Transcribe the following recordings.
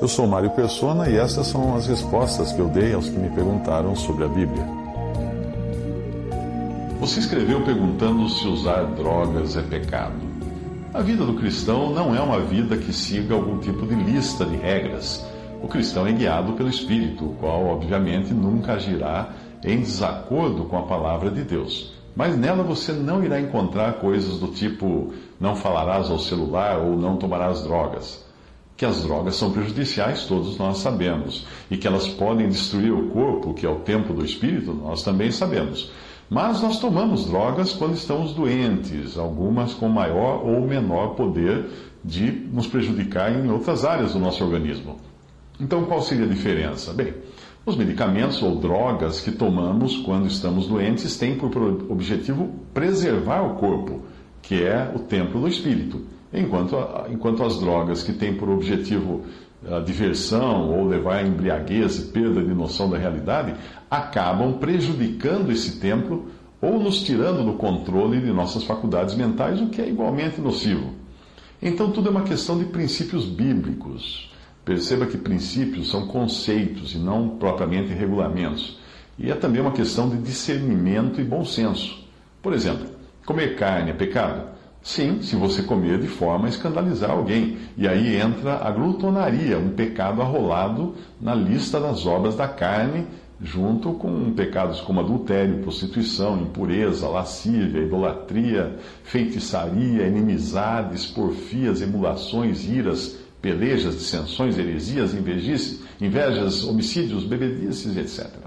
Eu sou Mário Persona e essas são as respostas que eu dei aos que me perguntaram sobre a Bíblia. Você escreveu perguntando se usar drogas é pecado. A vida do cristão não é uma vida que siga algum tipo de lista de regras. O cristão é guiado pelo Espírito, o qual, obviamente, nunca agirá em desacordo com a palavra de Deus. Mas nela você não irá encontrar coisas do tipo não falarás ao celular ou não tomarás drogas. Que as drogas são prejudiciais, todos nós sabemos. E que elas podem destruir o corpo, que é o templo do espírito, nós também sabemos. Mas nós tomamos drogas quando estamos doentes, algumas com maior ou menor poder de nos prejudicar em outras áreas do nosso organismo. Então, qual seria a diferença? Bem, os medicamentos ou drogas que tomamos quando estamos doentes têm por objetivo preservar o corpo, que é o templo do espírito, enquanto, enquanto as drogas que têm por objetivo a diversão ou levar a embriaguez e perda de noção da realidade acabam prejudicando esse templo ou nos tirando do controle de nossas faculdades mentais, o que é igualmente nocivo. Então, tudo é uma questão de princípios bíblicos. Perceba que princípios são conceitos e não propriamente regulamentos. E é também uma questão de discernimento e bom senso. Por exemplo, comer carne é pecado? Sim, se você comer de forma a escandalizar alguém. E aí entra a glutonaria, um pecado arrolado na lista das obras da carne, junto com pecados como adultério, prostituição, impureza, lascívia, idolatria, feitiçaria, inimizades, porfias, emulações, iras, pelejas, dissensões, heresias, invejas, homicídios, bebedices, etc.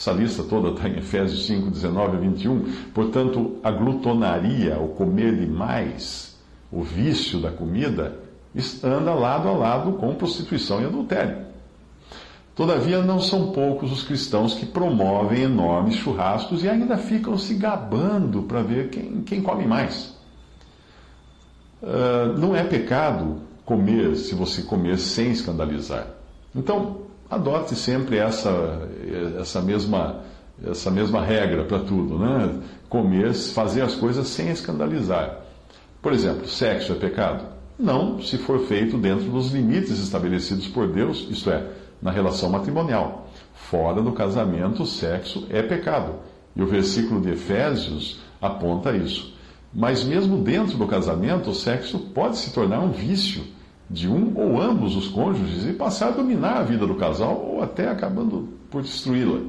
Essa lista toda está em Efésios 5, 19 a 21. Portanto, a glutonaria, o comer demais, o vício da comida, anda lado a lado com prostituição e adultério. Todavia, não são poucos os cristãos que promovem enormes churrascos e ainda ficam se gabando para ver quem, quem come mais. Uh, não é pecado comer se você comer sem escandalizar. Então, adote sempre essa, essa, mesma, essa mesma regra para tudo, né? Comer, fazer as coisas sem escandalizar. Por exemplo, sexo é pecado? Não, se for feito dentro dos limites estabelecidos por Deus, isto é, na relação matrimonial. Fora do casamento, sexo é pecado. E o versículo de Efésios aponta isso. Mas mesmo dentro do casamento, o sexo pode se tornar um vício de um ou ambos os cônjuges e passar a dominar a vida do casal ou até acabando por destruí-la.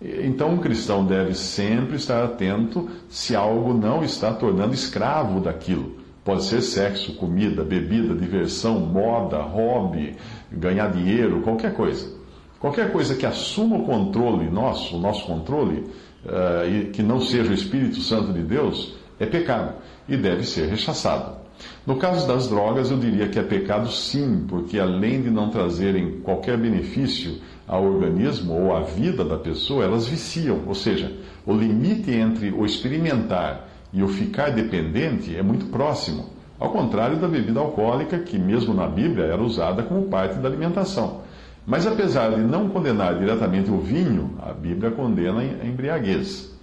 Então, um cristão deve sempre estar atento se algo não está tornando escravo daquilo. Pode ser sexo, comida, bebida, diversão, moda, hobby, ganhar dinheiro, qualquer coisa. Qualquer coisa que assuma o controle nosso, o nosso controle, uh, e que não seja o Espírito Santo de Deus, é pecado e deve ser rechaçado. No caso das drogas, eu diria que é pecado sim, porque além de não trazerem qualquer benefício ao organismo ou à vida da pessoa, elas viciam. Ou seja, o limite entre o experimentar e o ficar dependente é muito próximo. Ao contrário da bebida alcoólica, que mesmo na Bíblia era usada como parte da alimentação. Mas apesar de não condenar diretamente o vinho, a Bíblia condena a embriaguez.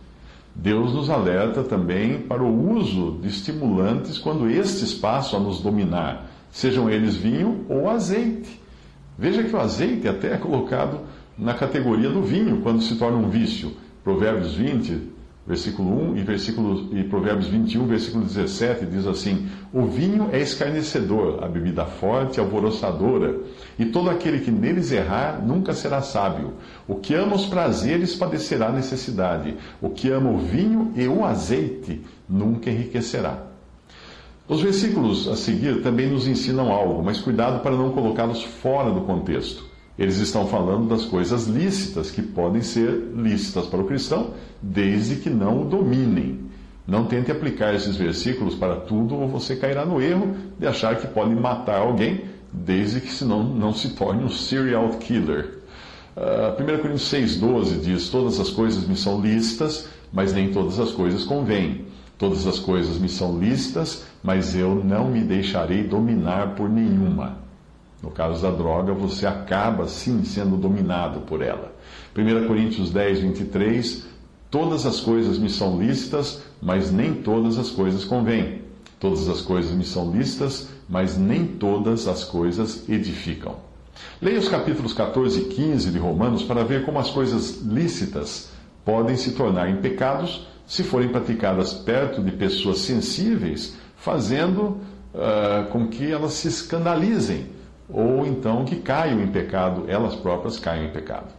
Deus nos alerta também para o uso de estimulantes quando estes passam a nos dominar, sejam eles vinho ou azeite. Veja que o azeite até é colocado na categoria do vinho quando se torna um vício. Provérbios 20, versículo 1 e, versículo, e Provérbios 21, versículo 17, diz assim: O vinho é escarnecedor, a bebida forte, alvoroçadora, e todo aquele que neles errar nunca será sábio. O que ama os prazeres padecerá necessidade, o que ama o vinho e o azeite nunca enriquecerá. Os versículos a seguir também nos ensinam algo, mas cuidado para não colocá-los fora do contexto. Eles estão falando das coisas lícitas que podem ser lícitas para o cristão, desde que não o dominem. Não tente aplicar esses versículos para tudo, ou você cairá no erro de achar que pode matar alguém, desde que senão não se torne um serial killer. Uh, 1 Coríntios 6,12 diz: Todas as coisas me são lícitas, mas nem todas as coisas convêm. Todas as coisas me são lícitas, mas eu não me deixarei dominar por nenhuma. No caso da droga, você acaba sim sendo dominado por ela. 1 Coríntios 10, 23: Todas as coisas me são lícitas, mas nem todas as coisas convêm. Todas as coisas me são lícitas, mas nem todas as coisas edificam. Leia os capítulos 14 e 15 de Romanos para ver como as coisas lícitas podem se tornar em pecados se forem praticadas perto de pessoas sensíveis, fazendo uh, com que elas se escandalizem ou então que caiam em pecado, elas próprias caiam em pecado.